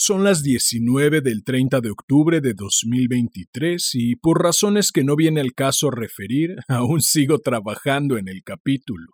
son las 19 del 30 de octubre de 2023 y por razones que no viene al caso referir, aún sigo trabajando en el capítulo.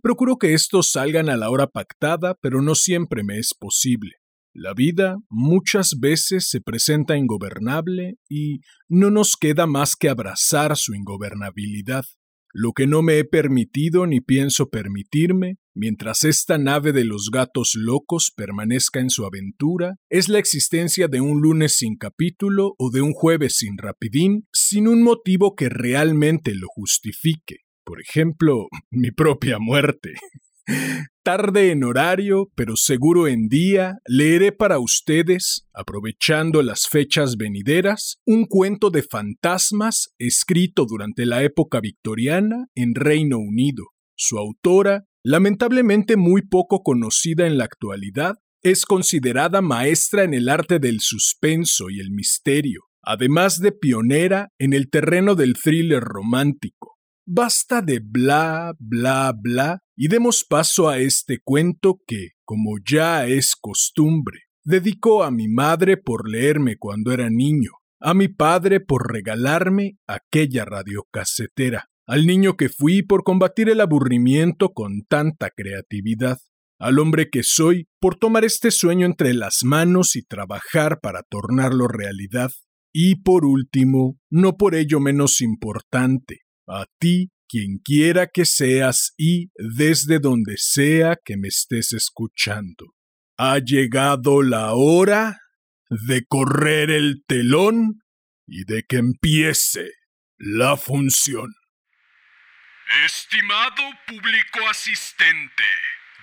Procuro que estos salgan a la hora pactada, pero no siempre me es posible. La vida muchas veces se presenta ingobernable y no nos queda más que abrazar su ingobernabilidad. Lo que no me he permitido ni pienso permitirme, mientras esta nave de los gatos locos permanezca en su aventura, es la existencia de un lunes sin capítulo o de un jueves sin rapidín, sin un motivo que realmente lo justifique. Por ejemplo, mi propia muerte. Tarde en horario, pero seguro en día, leeré para ustedes, aprovechando las fechas venideras, un cuento de fantasmas escrito durante la época victoriana en Reino Unido. Su autora, lamentablemente muy poco conocida en la actualidad, es considerada maestra en el arte del suspenso y el misterio, además de pionera en el terreno del thriller romántico. Basta de bla, bla, bla y demos paso a este cuento que, como ya es costumbre, dedico a mi madre por leerme cuando era niño, a mi padre por regalarme aquella radiocasetera, al niño que fui por combatir el aburrimiento con tanta creatividad, al hombre que soy por tomar este sueño entre las manos y trabajar para tornarlo realidad, y por último, no por ello menos importante, a ti, quien quiera que seas y desde donde sea que me estés escuchando. Ha llegado la hora de correr el telón y de que empiece la función. Estimado público asistente,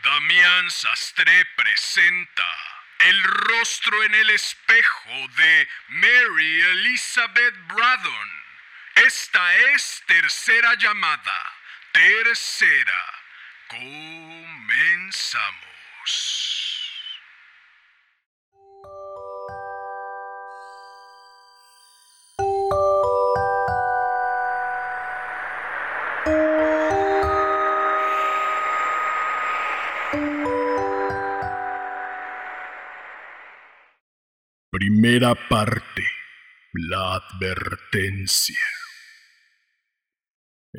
Damián Sastre presenta el rostro en el espejo de Mary Elizabeth Braddon esta es tercera llamada. Tercera. Comenzamos. Primera parte. La advertencia.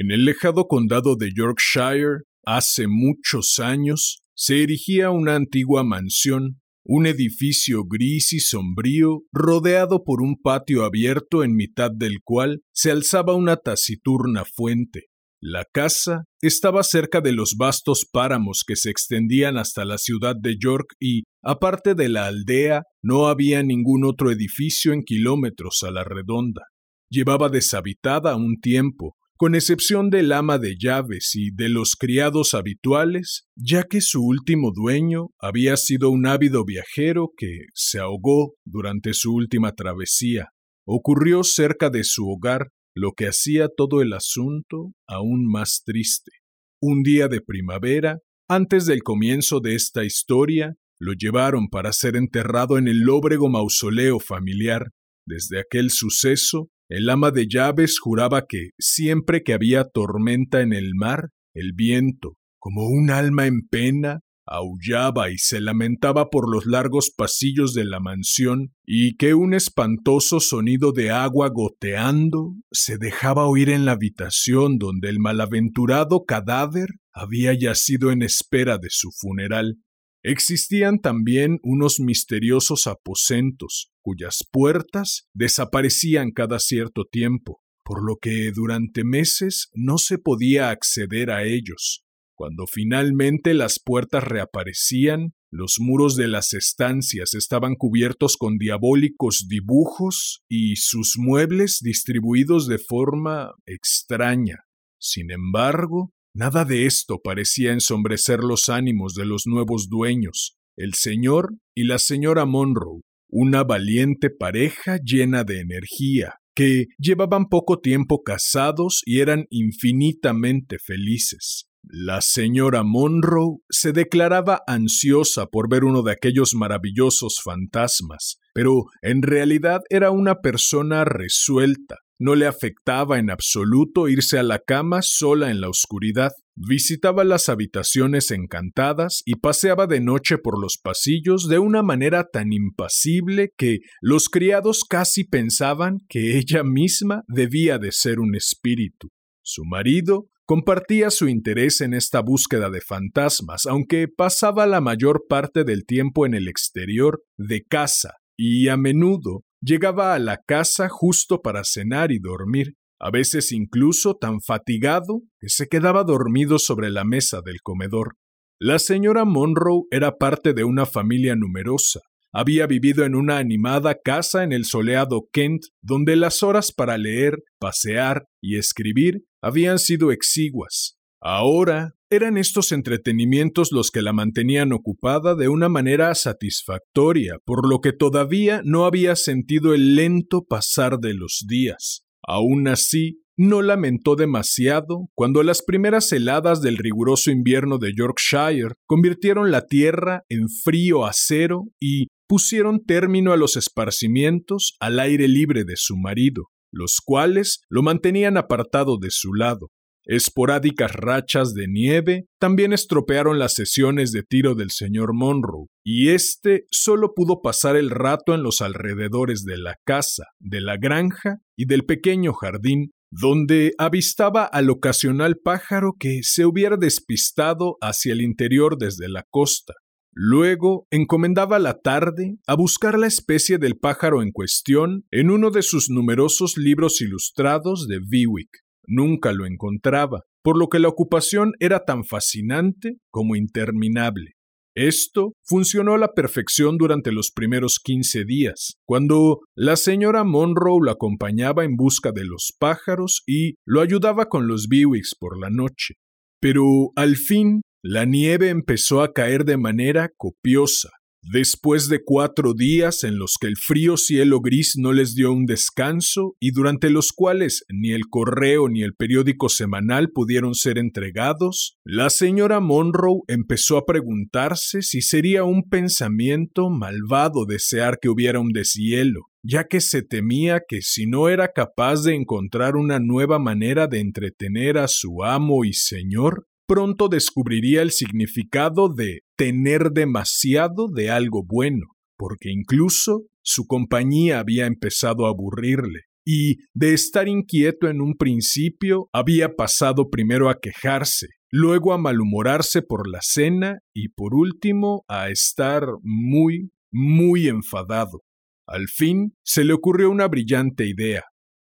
En el lejado condado de Yorkshire, hace muchos años, se erigía una antigua mansión, un edificio gris y sombrío, rodeado por un patio abierto en mitad del cual se alzaba una taciturna fuente. La casa estaba cerca de los vastos páramos que se extendían hasta la ciudad de York y, aparte de la aldea, no había ningún otro edificio en kilómetros a la redonda. Llevaba deshabitada un tiempo, con excepción del ama de llaves y de los criados habituales, ya que su último dueño había sido un ávido viajero que se ahogó durante su última travesía. Ocurrió cerca de su hogar, lo que hacía todo el asunto aún más triste. Un día de primavera, antes del comienzo de esta historia, lo llevaron para ser enterrado en el lóbrego mausoleo familiar. Desde aquel suceso, el ama de llaves juraba que, siempre que había tormenta en el mar, el viento, como un alma en pena, aullaba y se lamentaba por los largos pasillos de la mansión, y que un espantoso sonido de agua goteando se dejaba oír en la habitación donde el malaventurado cadáver había yacido en espera de su funeral. Existían también unos misteriosos aposentos, cuyas puertas desaparecían cada cierto tiempo, por lo que durante meses no se podía acceder a ellos. Cuando finalmente las puertas reaparecían, los muros de las estancias estaban cubiertos con diabólicos dibujos y sus muebles distribuidos de forma extraña. Sin embargo, Nada de esto parecía ensombrecer los ánimos de los nuevos dueños, el señor y la señora Monroe, una valiente pareja llena de energía, que llevaban poco tiempo casados y eran infinitamente felices. La señora Monroe se declaraba ansiosa por ver uno de aquellos maravillosos fantasmas, pero en realidad era una persona resuelta. No le afectaba en absoluto irse a la cama sola en la oscuridad. Visitaba las habitaciones encantadas y paseaba de noche por los pasillos de una manera tan impasible que los criados casi pensaban que ella misma debía de ser un espíritu. Su marido compartía su interés en esta búsqueda de fantasmas, aunque pasaba la mayor parte del tiempo en el exterior de casa y a menudo llegaba a la casa justo para cenar y dormir, a veces incluso tan fatigado que se quedaba dormido sobre la mesa del comedor. La señora Monroe era parte de una familia numerosa. Había vivido en una animada casa en el soleado Kent, donde las horas para leer, pasear y escribir habían sido exiguas. Ahora eran estos entretenimientos los que la mantenían ocupada de una manera satisfactoria, por lo que todavía no había sentido el lento pasar de los días. Aún así, no lamentó demasiado cuando las primeras heladas del riguroso invierno de Yorkshire convirtieron la tierra en frío acero y pusieron término a los esparcimientos al aire libre de su marido, los cuales lo mantenían apartado de su lado. Esporádicas rachas de nieve también estropearon las sesiones de tiro del señor Monroe, y éste solo pudo pasar el rato en los alrededores de la casa, de la granja y del pequeño jardín, donde avistaba al ocasional pájaro que se hubiera despistado hacia el interior desde la costa. Luego encomendaba la tarde a buscar la especie del pájaro en cuestión en uno de sus numerosos libros ilustrados de Bewick nunca lo encontraba, por lo que la ocupación era tan fascinante como interminable. Esto funcionó a la perfección durante los primeros quince días, cuando la señora Monroe lo acompañaba en busca de los pájaros y lo ayudaba con los Bewicks por la noche. Pero al fin la nieve empezó a caer de manera copiosa, Después de cuatro días en los que el frío cielo gris no les dio un descanso y durante los cuales ni el correo ni el periódico semanal pudieron ser entregados, la señora Monroe empezó a preguntarse si sería un pensamiento malvado desear que hubiera un deshielo, ya que se temía que si no era capaz de encontrar una nueva manera de entretener a su amo y señor, pronto descubriría el significado de tener demasiado de algo bueno, porque incluso su compañía había empezado a aburrirle, y de estar inquieto en un principio había pasado primero a quejarse, luego a malhumorarse por la cena y por último a estar muy, muy enfadado. Al fin se le ocurrió una brillante idea.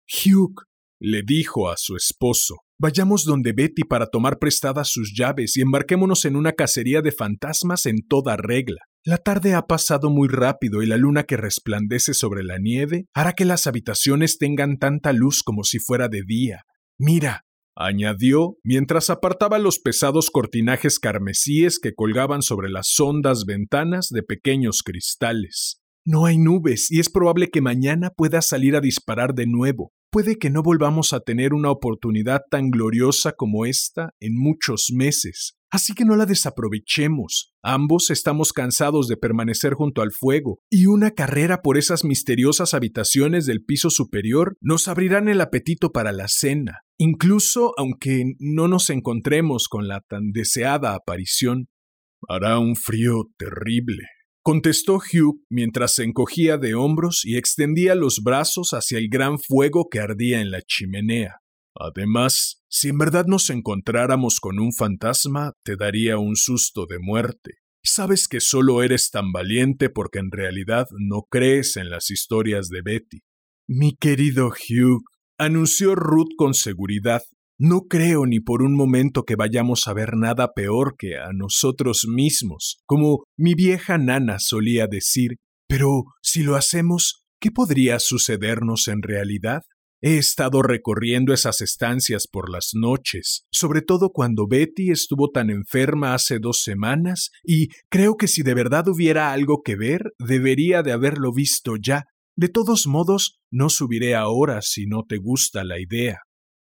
Hugh, le dijo a su esposo, Vayamos donde Betty para tomar prestadas sus llaves y embarquémonos en una cacería de fantasmas en toda regla. La tarde ha pasado muy rápido y la luna que resplandece sobre la nieve hará que las habitaciones tengan tanta luz como si fuera de día. Mira, añadió mientras apartaba los pesados cortinajes carmesíes que colgaban sobre las hondas ventanas de pequeños cristales. No hay nubes y es probable que mañana pueda salir a disparar de nuevo. Puede que no volvamos a tener una oportunidad tan gloriosa como esta en muchos meses, así que no la desaprovechemos. Ambos estamos cansados de permanecer junto al fuego, y una carrera por esas misteriosas habitaciones del piso superior nos abrirán el apetito para la cena, incluso aunque no nos encontremos con la tan deseada aparición. Hará un frío terrible, contestó Hugh mientras se encogía de hombros y extendía los brazos hacia el gran fuego que ardía en la chimenea. Además, si en verdad nos encontráramos con un fantasma, te daría un susto de muerte. Sabes que solo eres tan valiente porque en realidad no crees en las historias de Betty. Mi querido Hugh, anunció Ruth con seguridad, no creo ni por un momento que vayamos a ver nada peor que a nosotros mismos, como mi vieja nana solía decir, pero si lo hacemos, ¿qué podría sucedernos en realidad? He estado recorriendo esas estancias por las noches, sobre todo cuando Betty estuvo tan enferma hace dos semanas, y creo que si de verdad hubiera algo que ver, debería de haberlo visto ya. De todos modos, no subiré ahora si no te gusta la idea.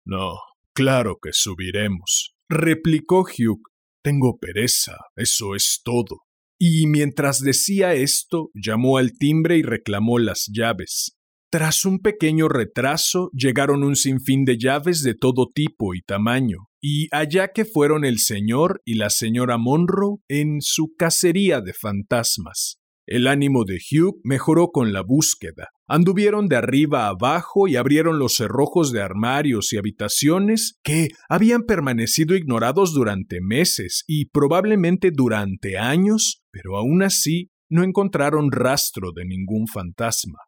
No, claro que subiremos, replicó Hugh. Tengo pereza, eso es todo. Y mientras decía esto, llamó al timbre y reclamó las llaves. Tras un pequeño retraso, llegaron un sinfín de llaves de todo tipo y tamaño, y allá que fueron el señor y la señora Monroe en su cacería de fantasmas. El ánimo de Hugh mejoró con la búsqueda. Anduvieron de arriba abajo y abrieron los cerrojos de armarios y habitaciones que habían permanecido ignorados durante meses y probablemente durante años, pero aún así no encontraron rastro de ningún fantasma.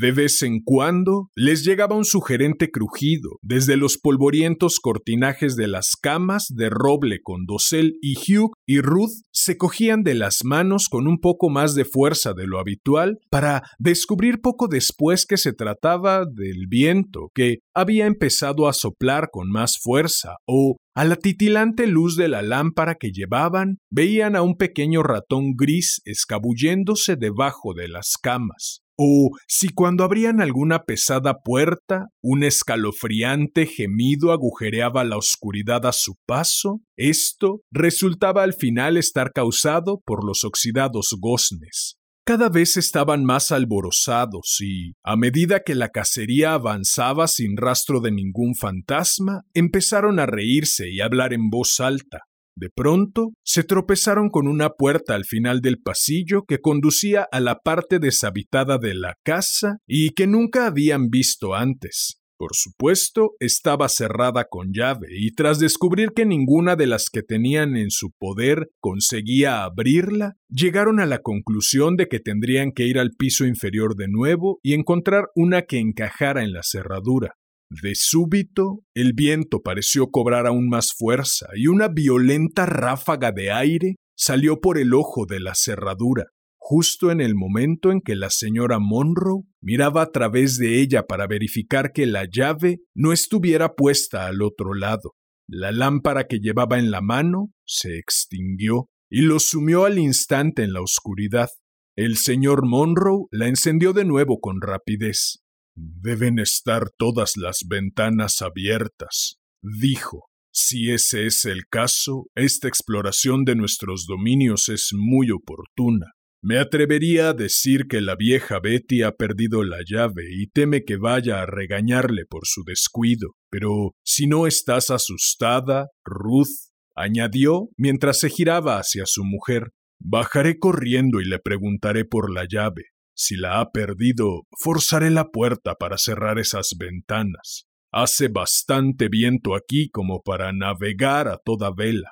De vez en cuando les llegaba un sugerente crujido desde los polvorientos cortinajes de las camas de roble con dosel y Hugh y Ruth se cogían de las manos con un poco más de fuerza de lo habitual para descubrir poco después que se trataba del viento que había empezado a soplar con más fuerza o a la titilante luz de la lámpara que llevaban veían a un pequeño ratón gris escabulléndose debajo de las camas o si cuando abrían alguna pesada puerta, un escalofriante gemido agujereaba la oscuridad a su paso, esto resultaba al final estar causado por los oxidados goznes. Cada vez estaban más alborozados y, a medida que la cacería avanzaba sin rastro de ningún fantasma, empezaron a reírse y hablar en voz alta. De pronto se tropezaron con una puerta al final del pasillo que conducía a la parte deshabitada de la casa y que nunca habían visto antes. Por supuesto, estaba cerrada con llave, y tras descubrir que ninguna de las que tenían en su poder conseguía abrirla, llegaron a la conclusión de que tendrían que ir al piso inferior de nuevo y encontrar una que encajara en la cerradura. De súbito, el viento pareció cobrar aún más fuerza y una violenta ráfaga de aire salió por el ojo de la cerradura, justo en el momento en que la señora Monroe miraba a través de ella para verificar que la llave no estuviera puesta al otro lado. La lámpara que llevaba en la mano se extinguió y lo sumió al instante en la oscuridad. El señor Monroe la encendió de nuevo con rapidez. Deben estar todas las ventanas abiertas, dijo. Si ese es el caso, esta exploración de nuestros dominios es muy oportuna. Me atrevería a decir que la vieja Betty ha perdido la llave y teme que vaya a regañarle por su descuido. Pero si no estás asustada, Ruth, añadió mientras se giraba hacia su mujer, bajaré corriendo y le preguntaré por la llave. Si la ha perdido, forzaré la puerta para cerrar esas ventanas. Hace bastante viento aquí como para navegar a toda vela.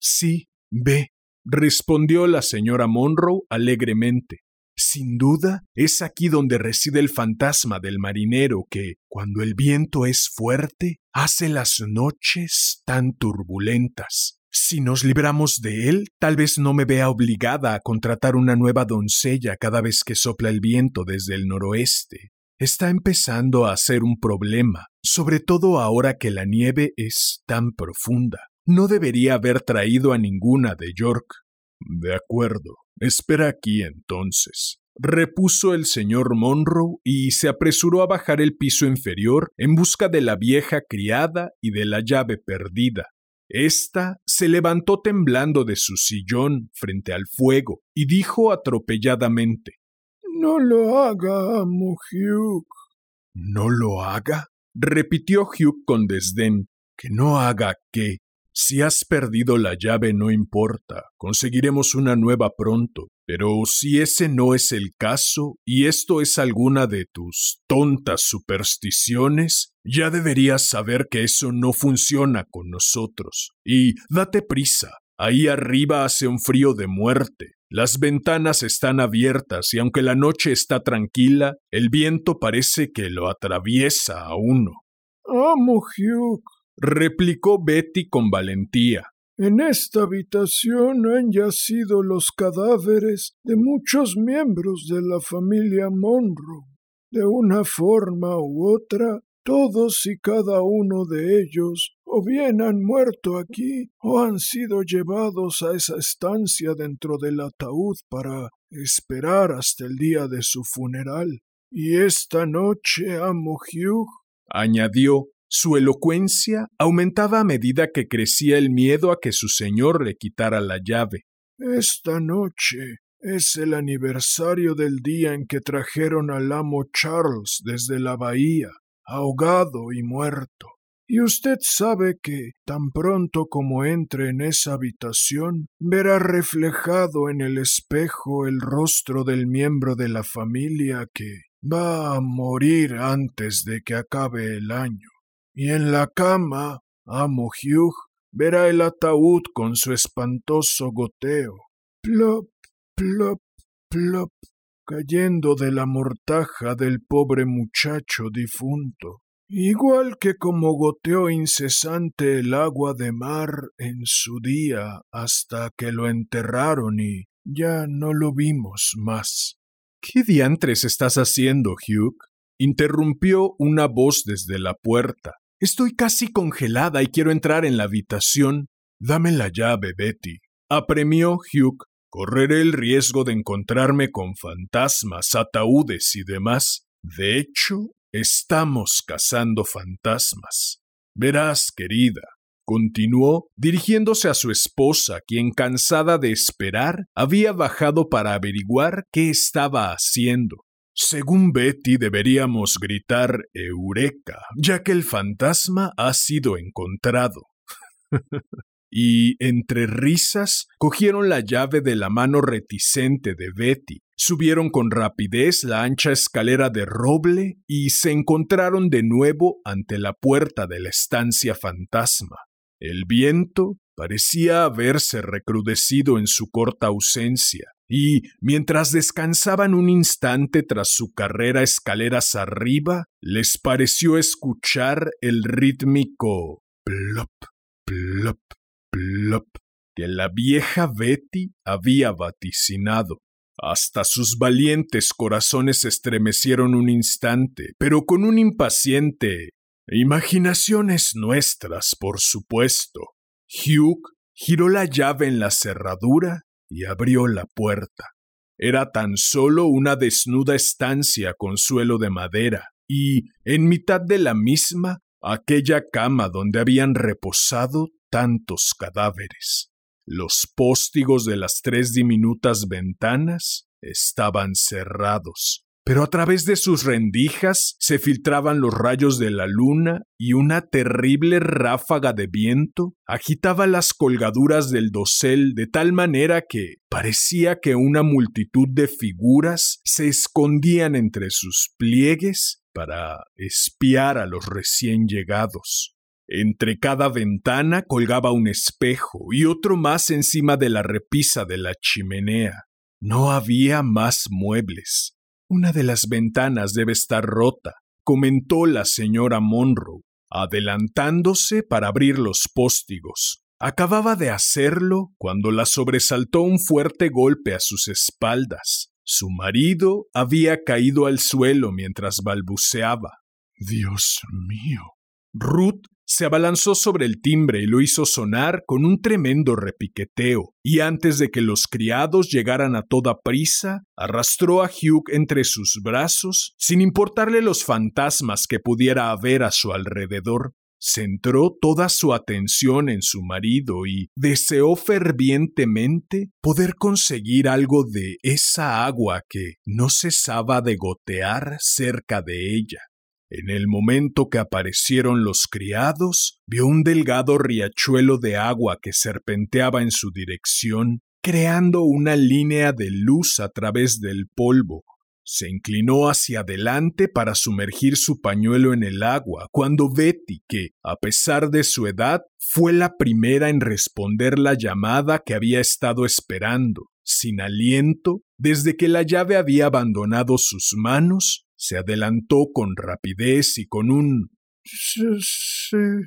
Sí, ve, respondió la señora Monroe alegremente. Sin duda, es aquí donde reside el fantasma del marinero que, cuando el viento es fuerte, hace las noches tan turbulentas. Si nos libramos de él, tal vez no me vea obligada a contratar una nueva doncella cada vez que sopla el viento desde el noroeste. Está empezando a ser un problema, sobre todo ahora que la nieve es tan profunda. No debería haber traído a ninguna de York. De acuerdo. Espera aquí entonces repuso el señor Monroe y se apresuró a bajar el piso inferior en busca de la vieja criada y de la llave perdida. Esta se levantó temblando de su sillón frente al fuego y dijo atropelladamente No lo haga, amo Hugh. ¿No lo haga? repitió Hugh con desdén. ¿Que no haga qué? Si has perdido la llave no importa, conseguiremos una nueva pronto. Pero si ese no es el caso, y esto es alguna de tus tontas supersticiones, ya deberías saber que eso no funciona con nosotros. Y date prisa, ahí arriba hace un frío de muerte. Las ventanas están abiertas y aunque la noche está tranquila, el viento parece que lo atraviesa a uno. Amo Hugh, replicó Betty con valentía. En esta habitación han yacido los cadáveres de muchos miembros de la familia Monroe. De una forma u otra, todos y cada uno de ellos o bien han muerto aquí o han sido llevados a esa estancia dentro del ataúd para esperar hasta el día de su funeral. Y esta noche, amo Hugh, añadió, su elocuencia aumentaba a medida que crecía el miedo a que su señor le quitara la llave. Esta noche es el aniversario del día en que trajeron al amo Charles desde la bahía, ahogado y muerto. Y usted sabe que, tan pronto como entre en esa habitación, verá reflejado en el espejo el rostro del miembro de la familia que va a morir antes de que acabe el año. Y en la cama, amo Hugh, verá el ataúd con su espantoso goteo. Plop, plop, plop, cayendo de la mortaja del pobre muchacho difunto. Igual que como goteó incesante el agua de mar en su día hasta que lo enterraron y ya no lo vimos más. ¿Qué diantres estás haciendo, Hugh? interrumpió una voz desde la puerta. Estoy casi congelada y quiero entrar en la habitación. Dame la llave, Betty. Apremió Hugh. Correré el riesgo de encontrarme con fantasmas, ataúdes y demás. De hecho, estamos cazando fantasmas. Verás, querida, continuó, dirigiéndose a su esposa, quien cansada de esperar, había bajado para averiguar qué estaba haciendo. Según Betty deberíamos gritar Eureka, ya que el fantasma ha sido encontrado. y entre risas cogieron la llave de la mano reticente de Betty, subieron con rapidez la ancha escalera de roble y se encontraron de nuevo ante la puerta de la estancia fantasma. El viento parecía haberse recrudecido en su corta ausencia, y mientras descansaban un instante tras su carrera escaleras arriba, les pareció escuchar el rítmico plop, plop, plop que la vieja Betty había vaticinado. Hasta sus valientes corazones estremecieron un instante, pero con un impaciente Imaginaciones nuestras, por supuesto. Hugh giró la llave en la cerradura y abrió la puerta. Era tan solo una desnuda estancia con suelo de madera, y en mitad de la misma aquella cama donde habían reposado tantos cadáveres. Los póstigos de las tres diminutas ventanas estaban cerrados, pero a través de sus rendijas se filtraban los rayos de la luna y una terrible ráfaga de viento agitaba las colgaduras del dosel de tal manera que parecía que una multitud de figuras se escondían entre sus pliegues para espiar a los recién llegados. Entre cada ventana colgaba un espejo y otro más encima de la repisa de la chimenea. No había más muebles. Una de las ventanas debe estar rota, comentó la señora Monroe, adelantándose para abrir los póstigos. Acababa de hacerlo cuando la sobresaltó un fuerte golpe a sus espaldas. Su marido había caído al suelo mientras balbuceaba. Dios mío. Ruth se abalanzó sobre el timbre y lo hizo sonar con un tremendo repiqueteo, y antes de que los criados llegaran a toda prisa, arrastró a Hugh entre sus brazos, sin importarle los fantasmas que pudiera haber a su alrededor. Centró toda su atención en su marido y deseó fervientemente poder conseguir algo de esa agua que no cesaba de gotear cerca de ella. En el momento que aparecieron los criados, vio un delgado riachuelo de agua que serpenteaba en su dirección, creando una línea de luz a través del polvo. Se inclinó hacia adelante para sumergir su pañuelo en el agua, cuando Betty, que, a pesar de su edad, fue la primera en responder la llamada que había estado esperando, sin aliento, desde que la llave había abandonado sus manos, se adelantó con rapidez y con un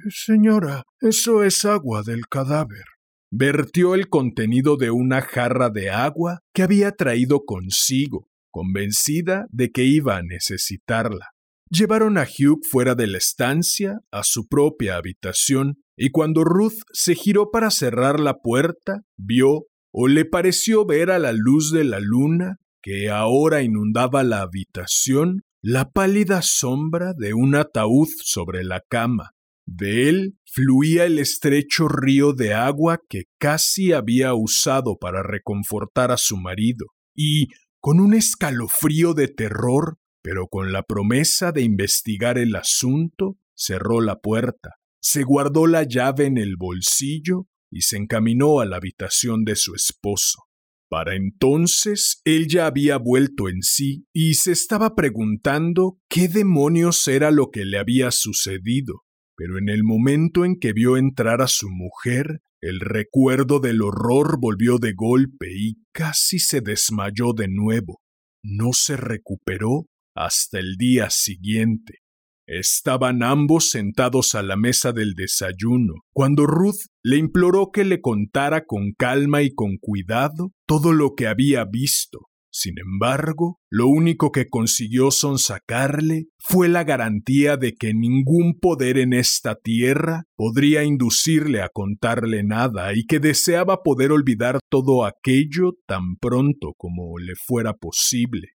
señora, eso es agua del cadáver. Vertió el contenido de una jarra de agua que había traído consigo, convencida de que iba a necesitarla. Llevaron a Hugh fuera de la estancia, a su propia habitación, y cuando Ruth se giró para cerrar la puerta, vio o le pareció ver a la luz de la luna que ahora inundaba la habitación la pálida sombra de un ataúd sobre la cama. De él fluía el estrecho río de agua que casi había usado para reconfortar a su marido, y, con un escalofrío de terror, pero con la promesa de investigar el asunto, cerró la puerta, se guardó la llave en el bolsillo y se encaminó a la habitación de su esposo. Para entonces él ya había vuelto en sí y se estaba preguntando qué demonios era lo que le había sucedido. Pero en el momento en que vio entrar a su mujer, el recuerdo del horror volvió de golpe y casi se desmayó de nuevo. No se recuperó hasta el día siguiente. Estaban ambos sentados a la mesa del desayuno, cuando Ruth le imploró que le contara con calma y con cuidado todo lo que había visto. Sin embargo, lo único que consiguió sonsacarle fue la garantía de que ningún poder en esta tierra podría inducirle a contarle nada y que deseaba poder olvidar todo aquello tan pronto como le fuera posible.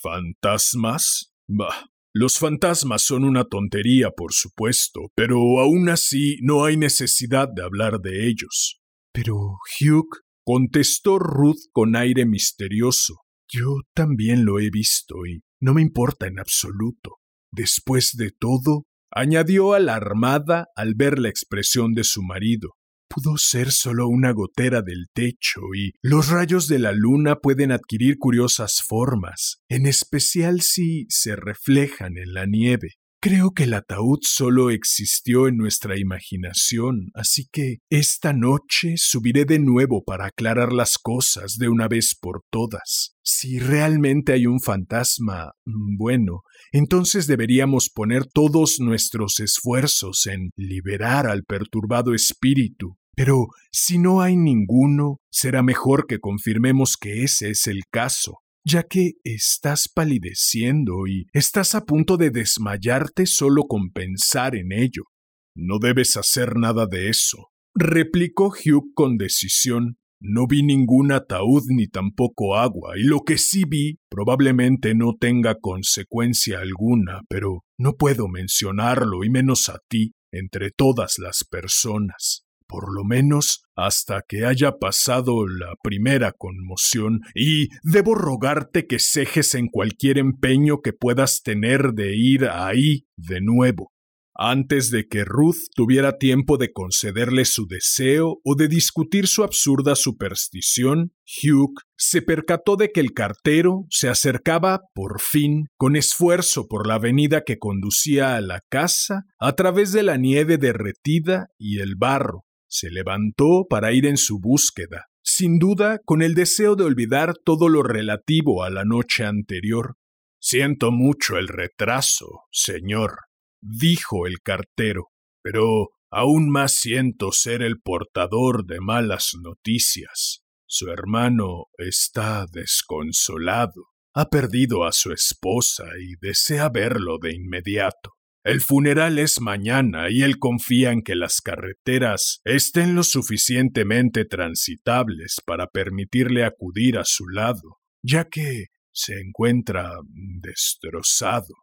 ¿Fantasmas? Bah, los fantasmas son una tontería, por supuesto, pero aún así no hay necesidad de hablar de ellos. Pero, Hugh, contestó Ruth con aire misterioso, yo también lo he visto y no me importa en absoluto. Después de todo, añadió alarmada al ver la expresión de su marido, pudo ser solo una gotera del techo y los rayos de la luna pueden adquirir curiosas formas, en especial si se reflejan en la nieve. Creo que el ataúd solo existió en nuestra imaginación, así que esta noche subiré de nuevo para aclarar las cosas de una vez por todas. Si realmente hay un fantasma, mm, bueno, entonces deberíamos poner todos nuestros esfuerzos en liberar al perturbado espíritu. Pero si no hay ninguno, será mejor que confirmemos que ese es el caso ya que estás palideciendo y estás a punto de desmayarte solo con pensar en ello. No debes hacer nada de eso, replicó Hugh con decisión. No vi ningún ataúd ni tampoco agua, y lo que sí vi probablemente no tenga consecuencia alguna, pero no puedo mencionarlo, y menos a ti, entre todas las personas por lo menos hasta que haya pasado la primera conmoción, y debo rogarte que cejes en cualquier empeño que puedas tener de ir ahí de nuevo. Antes de que Ruth tuviera tiempo de concederle su deseo o de discutir su absurda superstición, Hugh se percató de que el cartero se acercaba, por fin, con esfuerzo por la avenida que conducía a la casa, a través de la nieve derretida y el barro, se levantó para ir en su búsqueda, sin duda con el deseo de olvidar todo lo relativo a la noche anterior. Siento mucho el retraso, señor, dijo el cartero, pero aún más siento ser el portador de malas noticias. Su hermano está desconsolado, ha perdido a su esposa y desea verlo de inmediato. El funeral es mañana y él confía en que las carreteras estén lo suficientemente transitables para permitirle acudir a su lado, ya que se encuentra destrozado.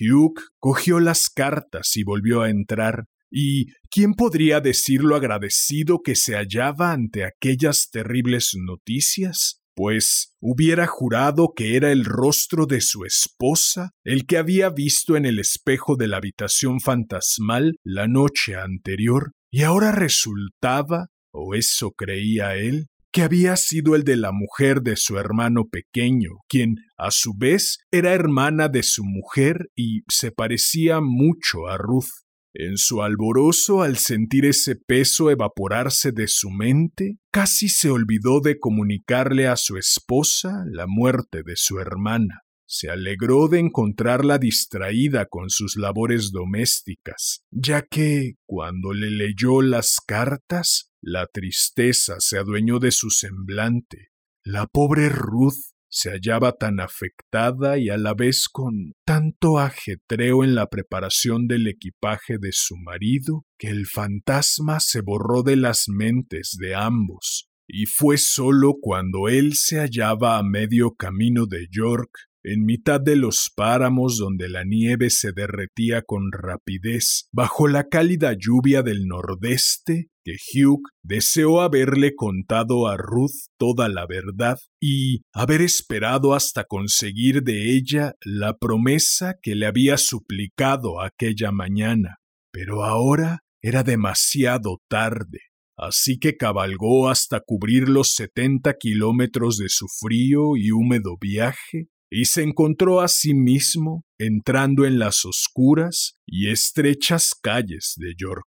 Hugh cogió las cartas y volvió a entrar, y ¿quién podría decir lo agradecido que se hallaba ante aquellas terribles noticias? Pues hubiera jurado que era el rostro de su esposa el que había visto en el espejo de la habitación fantasmal la noche anterior, y ahora resultaba, o eso creía él, que había sido el de la mujer de su hermano pequeño, quien, a su vez, era hermana de su mujer y se parecía mucho a Ruth. En su alborozo al sentir ese peso evaporarse de su mente, casi se olvidó de comunicarle a su esposa la muerte de su hermana. Se alegró de encontrarla distraída con sus labores domésticas, ya que, cuando le leyó las cartas, la tristeza se adueñó de su semblante. La pobre Ruth se hallaba tan afectada y a la vez con tanto ajetreo en la preparación del equipaje de su marido que el fantasma se borró de las mentes de ambos, y fue sólo cuando él se hallaba a medio camino de York en mitad de los páramos donde la nieve se derretía con rapidez, bajo la cálida lluvia del nordeste, que Hugh deseó haberle contado a Ruth toda la verdad y haber esperado hasta conseguir de ella la promesa que le había suplicado aquella mañana. Pero ahora era demasiado tarde, así que cabalgó hasta cubrir los setenta kilómetros de su frío y húmedo viaje y se encontró a sí mismo entrando en las oscuras y estrechas calles de York.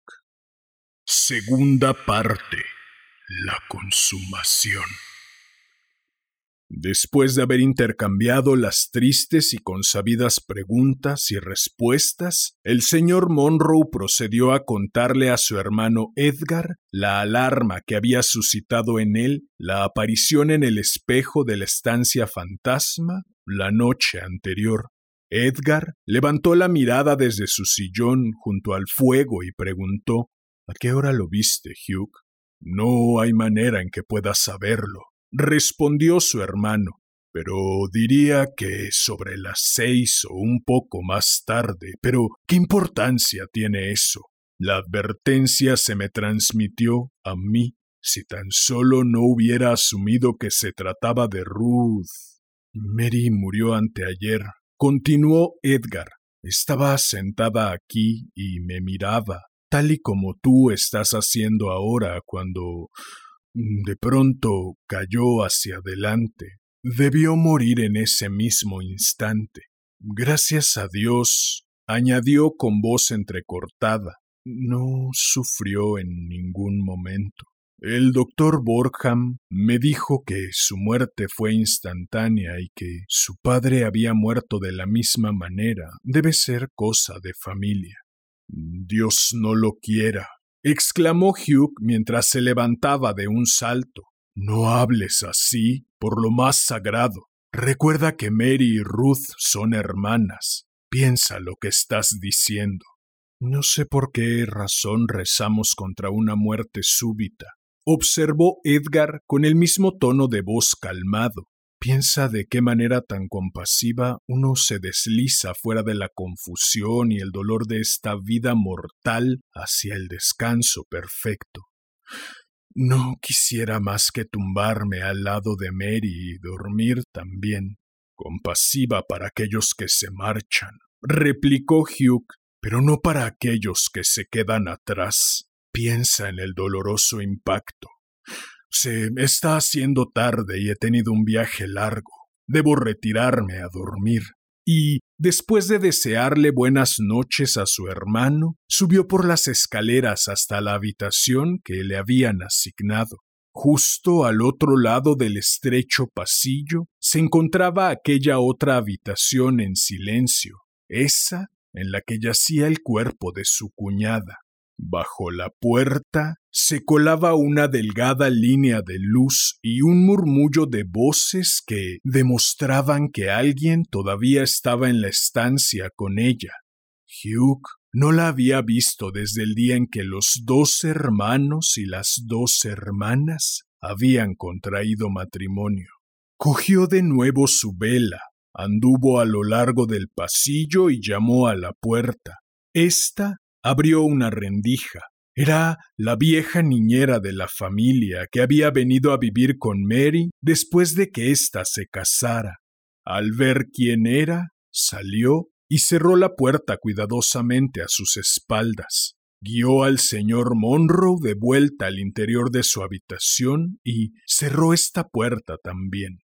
Segunda parte. La consumación. Después de haber intercambiado las tristes y consabidas preguntas y respuestas, el señor Monroe procedió a contarle a su hermano Edgar la alarma que había suscitado en él la aparición en el espejo de la estancia fantasma la noche anterior. Edgar levantó la mirada desde su sillón junto al fuego y preguntó ¿A qué hora lo viste, Hugh? No hay manera en que puedas saberlo, respondió su hermano, pero diría que sobre las seis o un poco más tarde. Pero, ¿qué importancia tiene eso? La advertencia se me transmitió a mí si tan solo no hubiera asumido que se trataba de Ruth. Mary murió anteayer, continuó Edgar. Estaba sentada aquí y me miraba, tal y como tú estás haciendo ahora cuando Mm, de pronto cayó hacia adelante. Debió morir en ese mismo instante. Gracias a Dios, añadió con voz entrecortada, no sufrió en ningún momento. El doctor Borgham me dijo que su muerte fue instantánea y que su padre había muerto de la misma manera. Debe ser cosa de familia. Dios no lo quiera, exclamó Hugh mientras se levantaba de un salto. No hables así, por lo más sagrado. Recuerda que Mary y Ruth son hermanas. Piensa lo que estás diciendo. No sé por qué razón rezamos contra una muerte súbita, observó Edgar con el mismo tono de voz calmado. Piensa de qué manera tan compasiva uno se desliza fuera de la confusión y el dolor de esta vida mortal hacia el descanso perfecto. No quisiera más que tumbarme al lado de Mary y dormir también. Compasiva para aquellos que se marchan, replicó Hugh, pero no para aquellos que se quedan atrás. Piensa en el doloroso impacto se está haciendo tarde y he tenido un viaje largo. Debo retirarme a dormir. Y, después de desearle buenas noches a su hermano, subió por las escaleras hasta la habitación que le habían asignado. Justo al otro lado del estrecho pasillo se encontraba aquella otra habitación en silencio, esa en la que yacía el cuerpo de su cuñada. Bajo la puerta se colaba una delgada línea de luz y un murmullo de voces que demostraban que alguien todavía estaba en la estancia con ella. Hugh no la había visto desde el día en que los dos hermanos y las dos hermanas habían contraído matrimonio. Cogió de nuevo su vela, anduvo a lo largo del pasillo y llamó a la puerta. Esta abrió una rendija. Era la vieja niñera de la familia que había venido a vivir con Mary después de que ésta se casara. Al ver quién era, salió y cerró la puerta cuidadosamente a sus espaldas. Guió al señor Monroe de vuelta al interior de su habitación y cerró esta puerta también.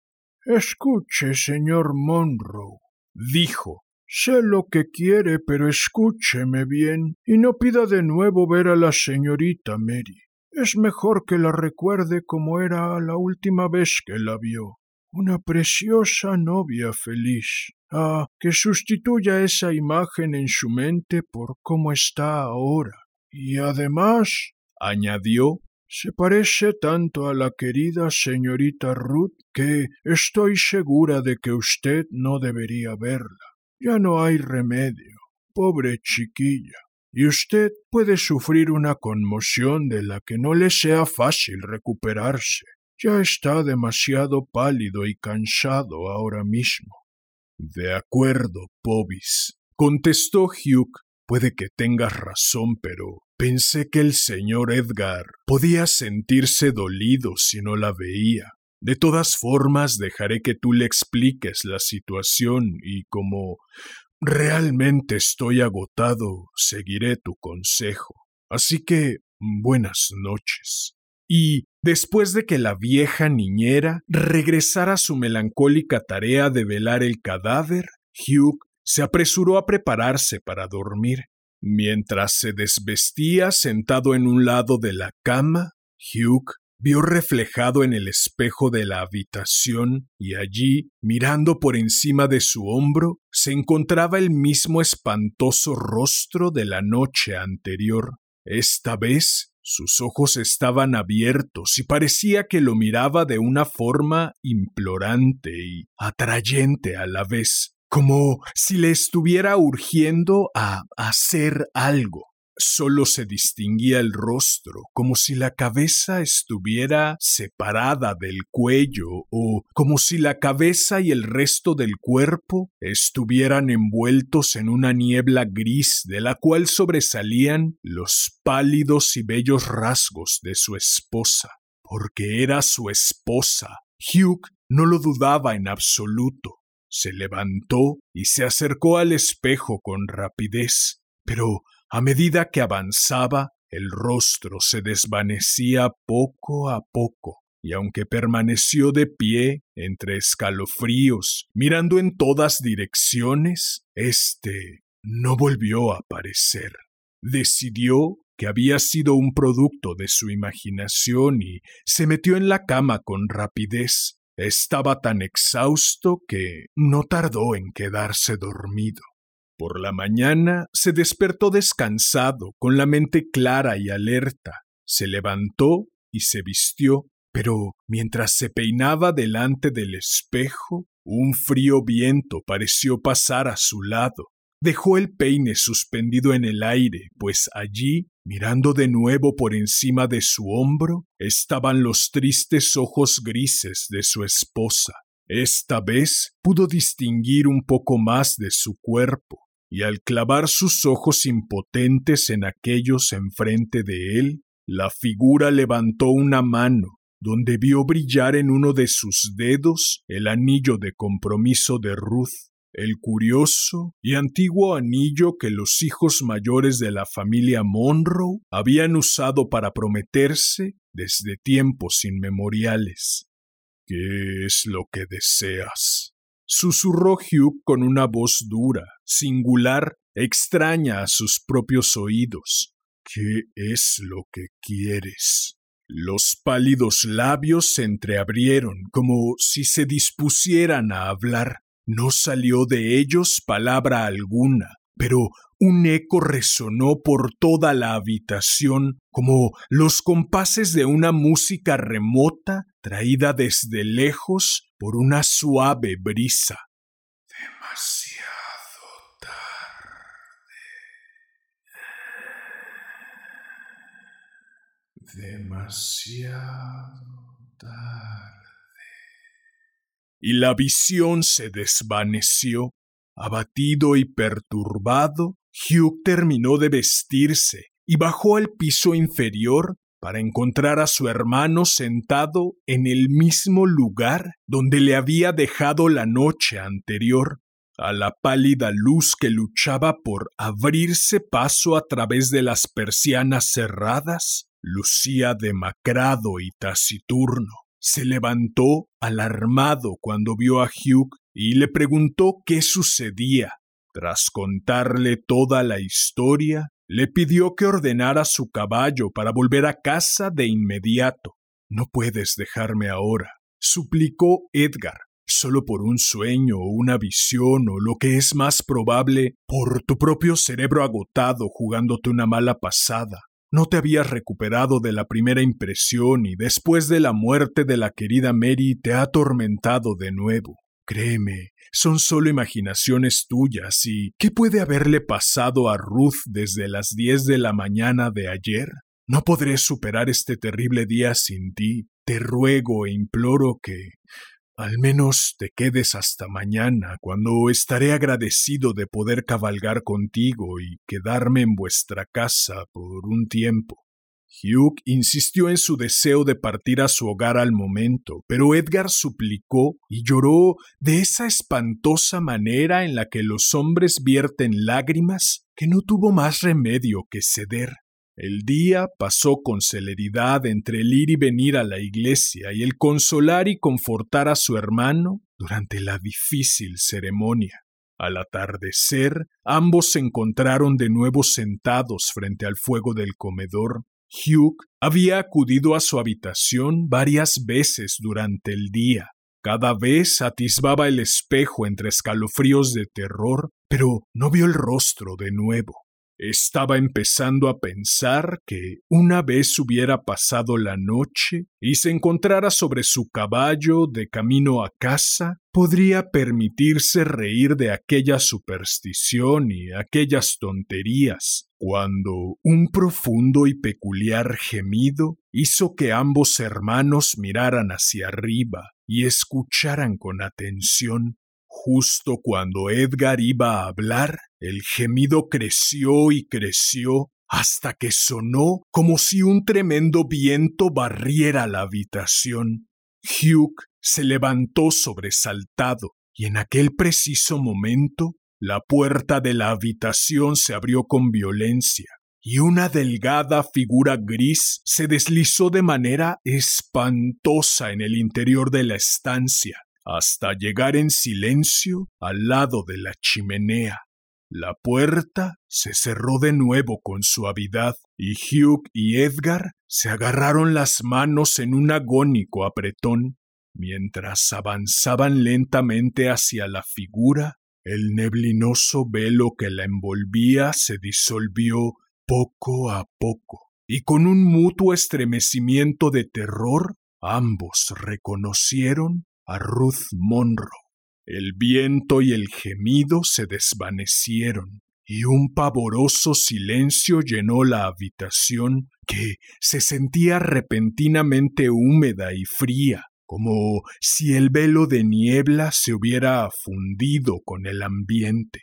Escuche, señor Monroe, dijo, Sé lo que quiere, pero escúcheme bien y no pida de nuevo ver a la señorita Mary. Es mejor que la recuerde como era la última vez que la vio. Una preciosa novia feliz. Ah, que sustituya esa imagen en su mente por cómo está ahora. Y además, añadió, se parece tanto a la querida señorita Ruth que estoy segura de que usted no debería verla. Ya no hay remedio, pobre chiquilla, y usted puede sufrir una conmoción de la que no le sea fácil recuperarse. Ya está demasiado pálido y cansado ahora mismo. De acuerdo, Povis, contestó Hugh. Puede que tengas razón, pero pensé que el señor Edgar podía sentirse dolido si no la veía. De todas formas, dejaré que tú le expliques la situación y como realmente estoy agotado, seguiré tu consejo. Así que buenas noches. Y después de que la vieja niñera regresara a su melancólica tarea de velar el cadáver, Hugh se apresuró a prepararse para dormir. Mientras se desvestía sentado en un lado de la cama, Hugh vio reflejado en el espejo de la habitación y allí, mirando por encima de su hombro, se encontraba el mismo espantoso rostro de la noche anterior. Esta vez sus ojos estaban abiertos y parecía que lo miraba de una forma implorante y atrayente a la vez, como si le estuviera urgiendo a hacer algo. Solo se distinguía el rostro, como si la cabeza estuviera separada del cuello o como si la cabeza y el resto del cuerpo estuvieran envueltos en una niebla gris de la cual sobresalían los pálidos y bellos rasgos de su esposa. Porque era su esposa. Hugh no lo dudaba en absoluto. Se levantó y se acercó al espejo con rapidez, pero a medida que avanzaba, el rostro se desvanecía poco a poco, y aunque permaneció de pie entre escalofríos, mirando en todas direcciones, éste no volvió a aparecer. Decidió que había sido un producto de su imaginación y se metió en la cama con rapidez. Estaba tan exhausto que no tardó en quedarse dormido. Por la mañana se despertó descansado, con la mente clara y alerta. Se levantó y se vistió, pero mientras se peinaba delante del espejo, un frío viento pareció pasar a su lado. Dejó el peine suspendido en el aire, pues allí, mirando de nuevo por encima de su hombro, estaban los tristes ojos grises de su esposa. Esta vez pudo distinguir un poco más de su cuerpo y al clavar sus ojos impotentes en aquellos enfrente de él, la figura levantó una mano, donde vio brillar en uno de sus dedos el anillo de compromiso de Ruth, el curioso y antiguo anillo que los hijos mayores de la familia Monroe habían usado para prometerse desde tiempos inmemoriales. ¿Qué es lo que deseas? Susurró Hugh con una voz dura, singular, extraña a sus propios oídos. ¿Qué es lo que quieres? Los pálidos labios se entreabrieron como si se dispusieran a hablar. No salió de ellos palabra alguna, pero un eco resonó por toda la habitación como los compases de una música remota traída desde lejos por una suave brisa. Demasiado tarde. Demasiado tarde. Y la visión se desvaneció. Abatido y perturbado, Hugh terminó de vestirse y bajó al piso inferior para encontrar a su hermano sentado en el mismo lugar donde le había dejado la noche anterior, a la pálida luz que luchaba por abrirse paso a través de las persianas cerradas, lucía demacrado y taciturno. Se levantó alarmado cuando vio a Hugh y le preguntó qué sucedía. Tras contarle toda la historia, le pidió que ordenara su caballo para volver a casa de inmediato. No puedes dejarme ahora, suplicó Edgar, solo por un sueño o una visión o lo que es más probable, por tu propio cerebro agotado jugándote una mala pasada. No te habías recuperado de la primera impresión y después de la muerte de la querida Mary te ha atormentado de nuevo. Créeme, son solo imaginaciones tuyas y ¿qué puede haberle pasado a Ruth desde las diez de la mañana de ayer? No podré superar este terrible día sin ti. Te ruego e imploro que Al menos te quedes hasta mañana, cuando estaré agradecido de poder cabalgar contigo y quedarme en vuestra casa por un tiempo. Hugh insistió en su deseo de partir a su hogar al momento, pero Edgar suplicó y lloró de esa espantosa manera en la que los hombres vierten lágrimas que no tuvo más remedio que ceder. El día pasó con celeridad entre el ir y venir a la iglesia y el consolar y confortar a su hermano durante la difícil ceremonia. Al atardecer, ambos se encontraron de nuevo sentados frente al fuego del comedor, Hugh había acudido a su habitación varias veces durante el día. Cada vez atisbaba el espejo entre escalofríos de terror, pero no vio el rostro de nuevo. Estaba empezando a pensar que una vez hubiera pasado la noche y se encontrara sobre su caballo de camino a casa, podría permitirse reír de aquella superstición y aquellas tonterías, cuando un profundo y peculiar gemido hizo que ambos hermanos miraran hacia arriba y escucharan con atención. Justo cuando Edgar iba a hablar, el gemido creció y creció hasta que sonó como si un tremendo viento barriera la habitación. Hugh se levantó sobresaltado y en aquel preciso momento la puerta de la habitación se abrió con violencia y una delgada figura gris se deslizó de manera espantosa en el interior de la estancia hasta llegar en silencio al lado de la chimenea. La puerta se cerró de nuevo con suavidad y Hugh y Edgar se agarraron las manos en un agónico apretón. Mientras avanzaban lentamente hacia la figura, el neblinoso velo que la envolvía se disolvió poco a poco, y con un mutuo estremecimiento de terror, ambos reconocieron a Ruth Monroe. El viento y el gemido se desvanecieron y un pavoroso silencio llenó la habitación que se sentía repentinamente húmeda y fría, como si el velo de niebla se hubiera fundido con el ambiente.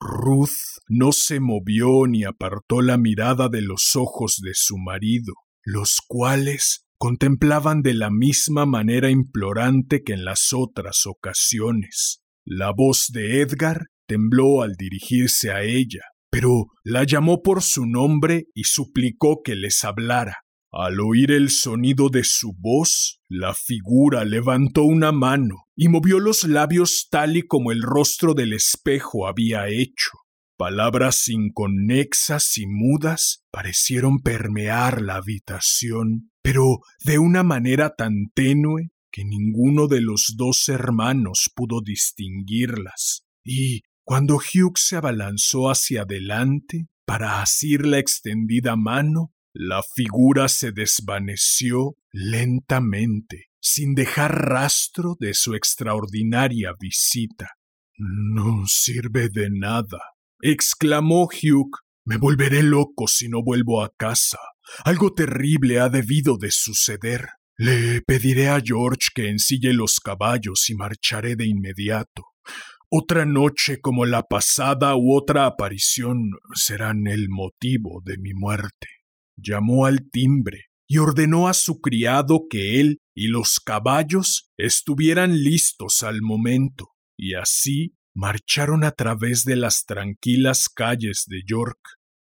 Ruth no se movió ni apartó la mirada de los ojos de su marido, los cuales contemplaban de la misma manera implorante que en las otras ocasiones. La voz de Edgar tembló al dirigirse a ella, pero la llamó por su nombre y suplicó que les hablara. Al oír el sonido de su voz, la figura levantó una mano y movió los labios tal y como el rostro del espejo había hecho. Palabras inconexas y mudas parecieron permear la habitación, pero de una manera tan tenue que ninguno de los dos hermanos pudo distinguirlas. Y cuando Hugh se abalanzó hacia adelante para asir la extendida mano, la figura se desvaneció lentamente, sin dejar rastro de su extraordinaria visita. No sirve de nada, exclamó Hugh. Me volveré loco si no vuelvo a casa. Algo terrible ha debido de suceder. Le pediré a George que ensille los caballos y marcharé de inmediato. Otra noche como la pasada u otra aparición serán el motivo de mi muerte. Llamó al timbre y ordenó a su criado que él y los caballos estuvieran listos al momento, y así marcharon a través de las tranquilas calles de York.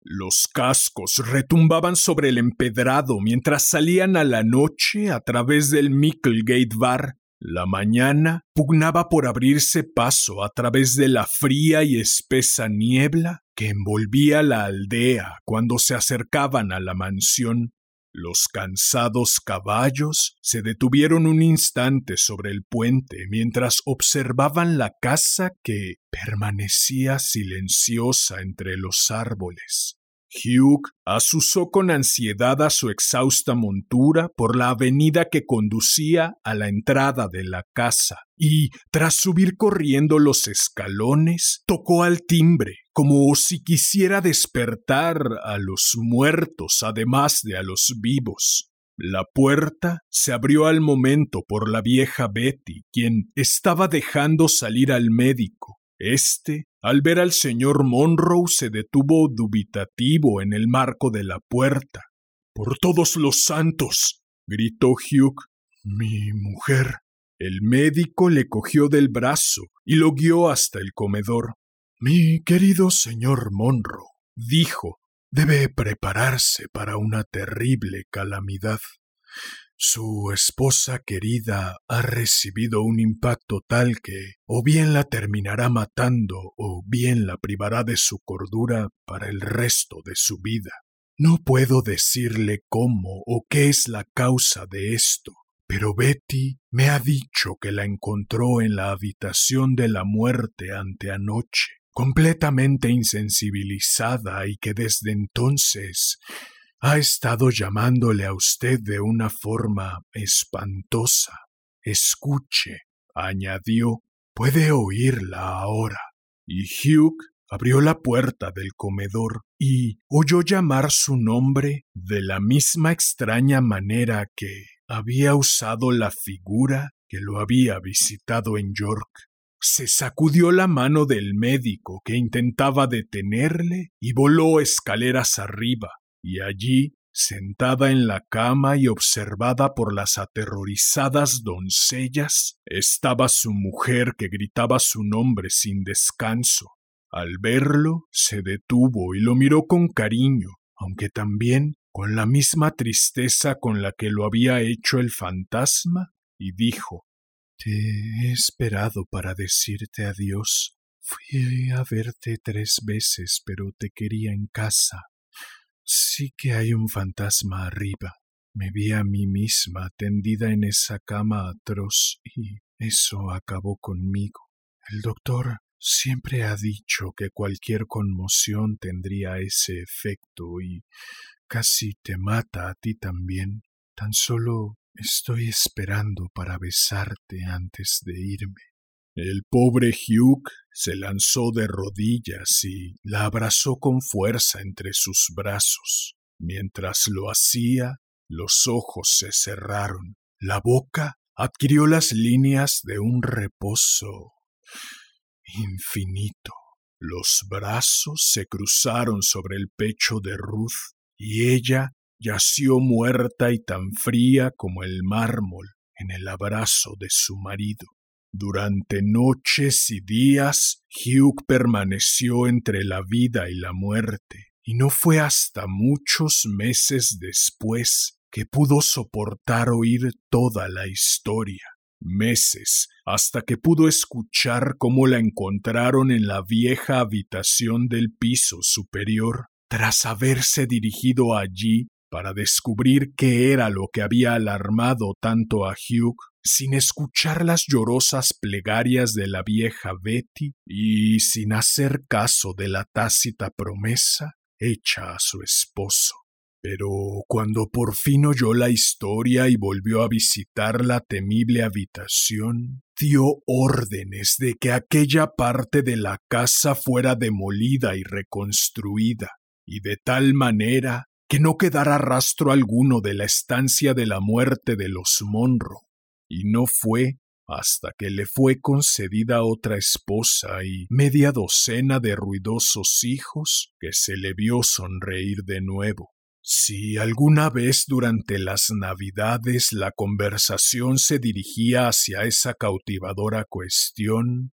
Los cascos retumbaban sobre el empedrado mientras salían a la noche a través del Micklegate Bar. La mañana pugnaba por abrirse paso a través de la fría y espesa niebla que envolvía la aldea cuando se acercaban a la mansión. Los cansados caballos se detuvieron un instante sobre el puente mientras observaban la casa que permanecía silenciosa entre los árboles. Hugh asusó con ansiedad a su exhausta montura por la avenida que conducía a la entrada de la casa, y, tras subir corriendo los escalones, tocó al timbre, como si quisiera despertar a los muertos además de a los vivos. La puerta se abrió al momento por la vieja Betty, quien estaba dejando salir al médico. Este, al ver al señor Monroe, se detuvo dubitativo en el marco de la puerta. Por todos los santos. gritó Hugh. Mi mujer. El médico le cogió del brazo y lo guió hasta el comedor. Mi querido señor Monroe, dijo, debe prepararse para una terrible calamidad. Su esposa querida ha recibido un impacto tal que o bien la terminará matando o bien la privará de su cordura para el resto de su vida. No puedo decirle cómo o qué es la causa de esto, pero Betty me ha dicho que la encontró en la habitación de la muerte anteanoche completamente insensibilizada y que desde entonces ha estado llamándole a usted de una forma espantosa. Escuche, añadió, puede oírla ahora. Y Hugh abrió la puerta del comedor y oyó llamar su nombre de la misma extraña manera que había usado la figura que lo había visitado en York se sacudió la mano del médico que intentaba detenerle y voló escaleras arriba, y allí, sentada en la cama y observada por las aterrorizadas doncellas, estaba su mujer que gritaba su nombre sin descanso. Al verlo, se detuvo y lo miró con cariño, aunque también con la misma tristeza con la que lo había hecho el fantasma, y dijo te he esperado para decirte adiós. Fui a verte tres veces, pero te quería en casa. Sí que hay un fantasma arriba. Me vi a mí misma tendida en esa cama atroz y eso acabó conmigo. El doctor siempre ha dicho que cualquier conmoción tendría ese efecto y casi te mata a ti también. Tan solo Estoy esperando para besarte antes de irme. El pobre Hugh se lanzó de rodillas y la abrazó con fuerza entre sus brazos. Mientras lo hacía, los ojos se cerraron, la boca adquirió las líneas de un reposo infinito. Los brazos se cruzaron sobre el pecho de Ruth y ella yació muerta y tan fría como el mármol en el abrazo de su marido. Durante noches y días Hugh permaneció entre la vida y la muerte, y no fue hasta muchos meses después que pudo soportar oír toda la historia. Meses hasta que pudo escuchar cómo la encontraron en la vieja habitación del piso superior, tras haberse dirigido allí para descubrir qué era lo que había alarmado tanto a Hugh, sin escuchar las llorosas plegarias de la vieja Betty y sin hacer caso de la tácita promesa hecha a su esposo. Pero cuando por fin oyó la historia y volvió a visitar la temible habitación, dio órdenes de que aquella parte de la casa fuera demolida y reconstruida, y de tal manera que no quedara rastro alguno de la estancia de la muerte de los Monro, y no fue hasta que le fue concedida otra esposa y media docena de ruidosos hijos que se le vio sonreír de nuevo. Si alguna vez durante las Navidades la conversación se dirigía hacia esa cautivadora cuestión,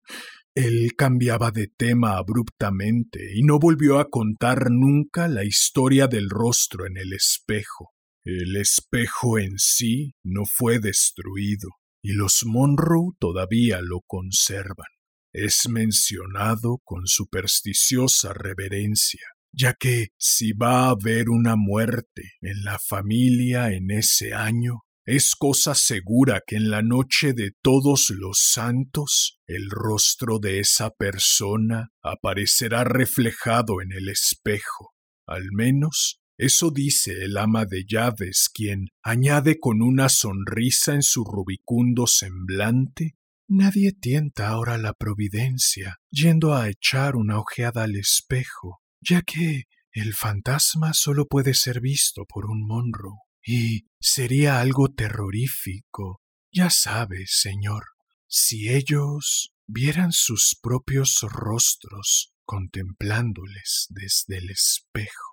él cambiaba de tema abruptamente y no volvió a contar nunca la historia del rostro en el espejo. El espejo en sí no fue destruido, y los Monroe todavía lo conservan. Es mencionado con supersticiosa reverencia, ya que si va a haber una muerte en la familia en ese año, es cosa segura que en la noche de todos los santos el rostro de esa persona aparecerá reflejado en el espejo. Al menos eso dice el ama de llaves, quien añade con una sonrisa en su rubicundo semblante Nadie tienta ahora la providencia yendo a echar una ojeada al espejo, ya que el fantasma solo puede ser visto por un monro. Y sería algo terrorífico. Ya sabes, señor, si ellos vieran sus propios rostros contemplándoles desde el espejo.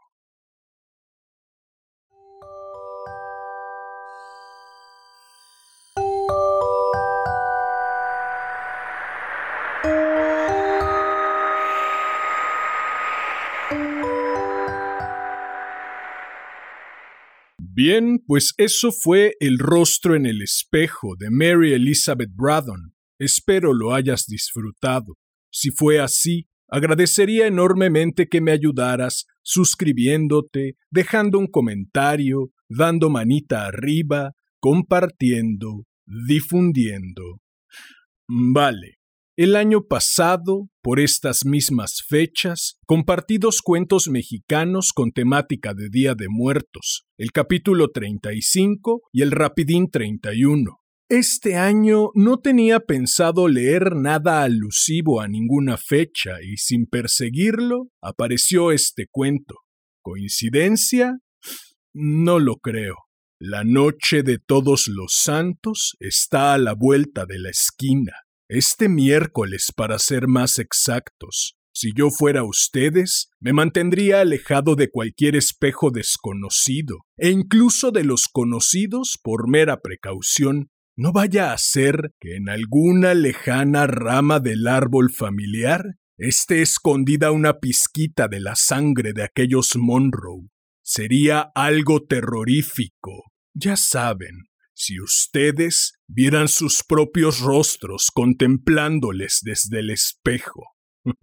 Bien, pues eso fue El rostro en el espejo de Mary Elizabeth Braddon. Espero lo hayas disfrutado. Si fue así, agradecería enormemente que me ayudaras suscribiéndote, dejando un comentario, dando manita arriba, compartiendo, difundiendo. Vale, el año pasado, por estas mismas fechas, compartí dos cuentos mexicanos con temática de Día de Muertos, el capítulo 35 y el Rapidín 31. Este año no tenía pensado leer nada alusivo a ninguna fecha y sin perseguirlo apareció este cuento. ¿Coincidencia? No lo creo. La noche de todos los santos está a la vuelta de la esquina. Este miércoles, para ser más exactos, si yo fuera ustedes, me mantendría alejado de cualquier espejo desconocido, e incluso de los conocidos por mera precaución. No vaya a ser que en alguna lejana rama del árbol familiar esté escondida una pizquita de la sangre de aquellos Monroe. Sería algo terrorífico. Ya saben, si ustedes vieran sus propios rostros contemplándoles desde el espejo.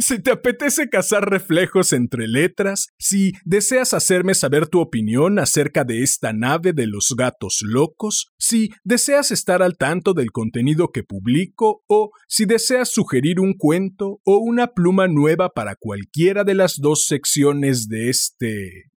Si te apetece cazar reflejos entre letras, si deseas hacerme saber tu opinión acerca de esta nave de los gatos locos, si deseas estar al tanto del contenido que publico o si deseas sugerir un cuento o una pluma nueva para cualquiera de las dos secciones de este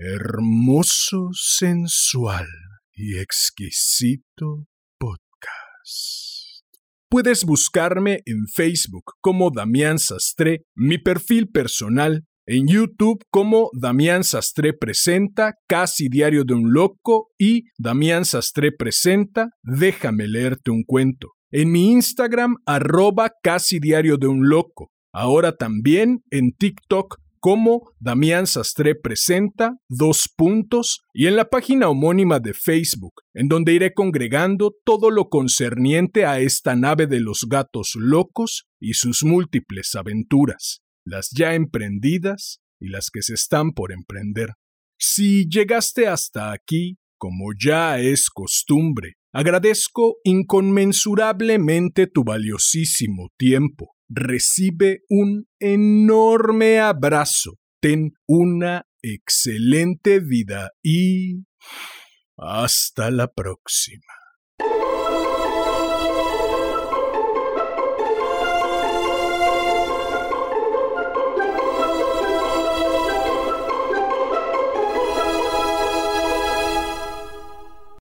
hermoso, sensual y exquisito podcast. Puedes buscarme en Facebook como Damián Sastre, mi perfil personal, en YouTube como Damián Sastre Presenta, Casi Diario de un Loco y Damián Sastre Presenta, Déjame leerte un cuento. En mi Instagram, arroba Casi Diario de un Loco. Ahora también en TikTok como Damián Sastre presenta dos puntos y en la página homónima de Facebook, en donde iré congregando todo lo concerniente a esta nave de los gatos locos y sus múltiples aventuras, las ya emprendidas y las que se están por emprender. Si llegaste hasta aquí, como ya es costumbre, agradezco inconmensurablemente tu valiosísimo tiempo recibe un enorme abrazo. Ten una excelente vida y hasta la próxima.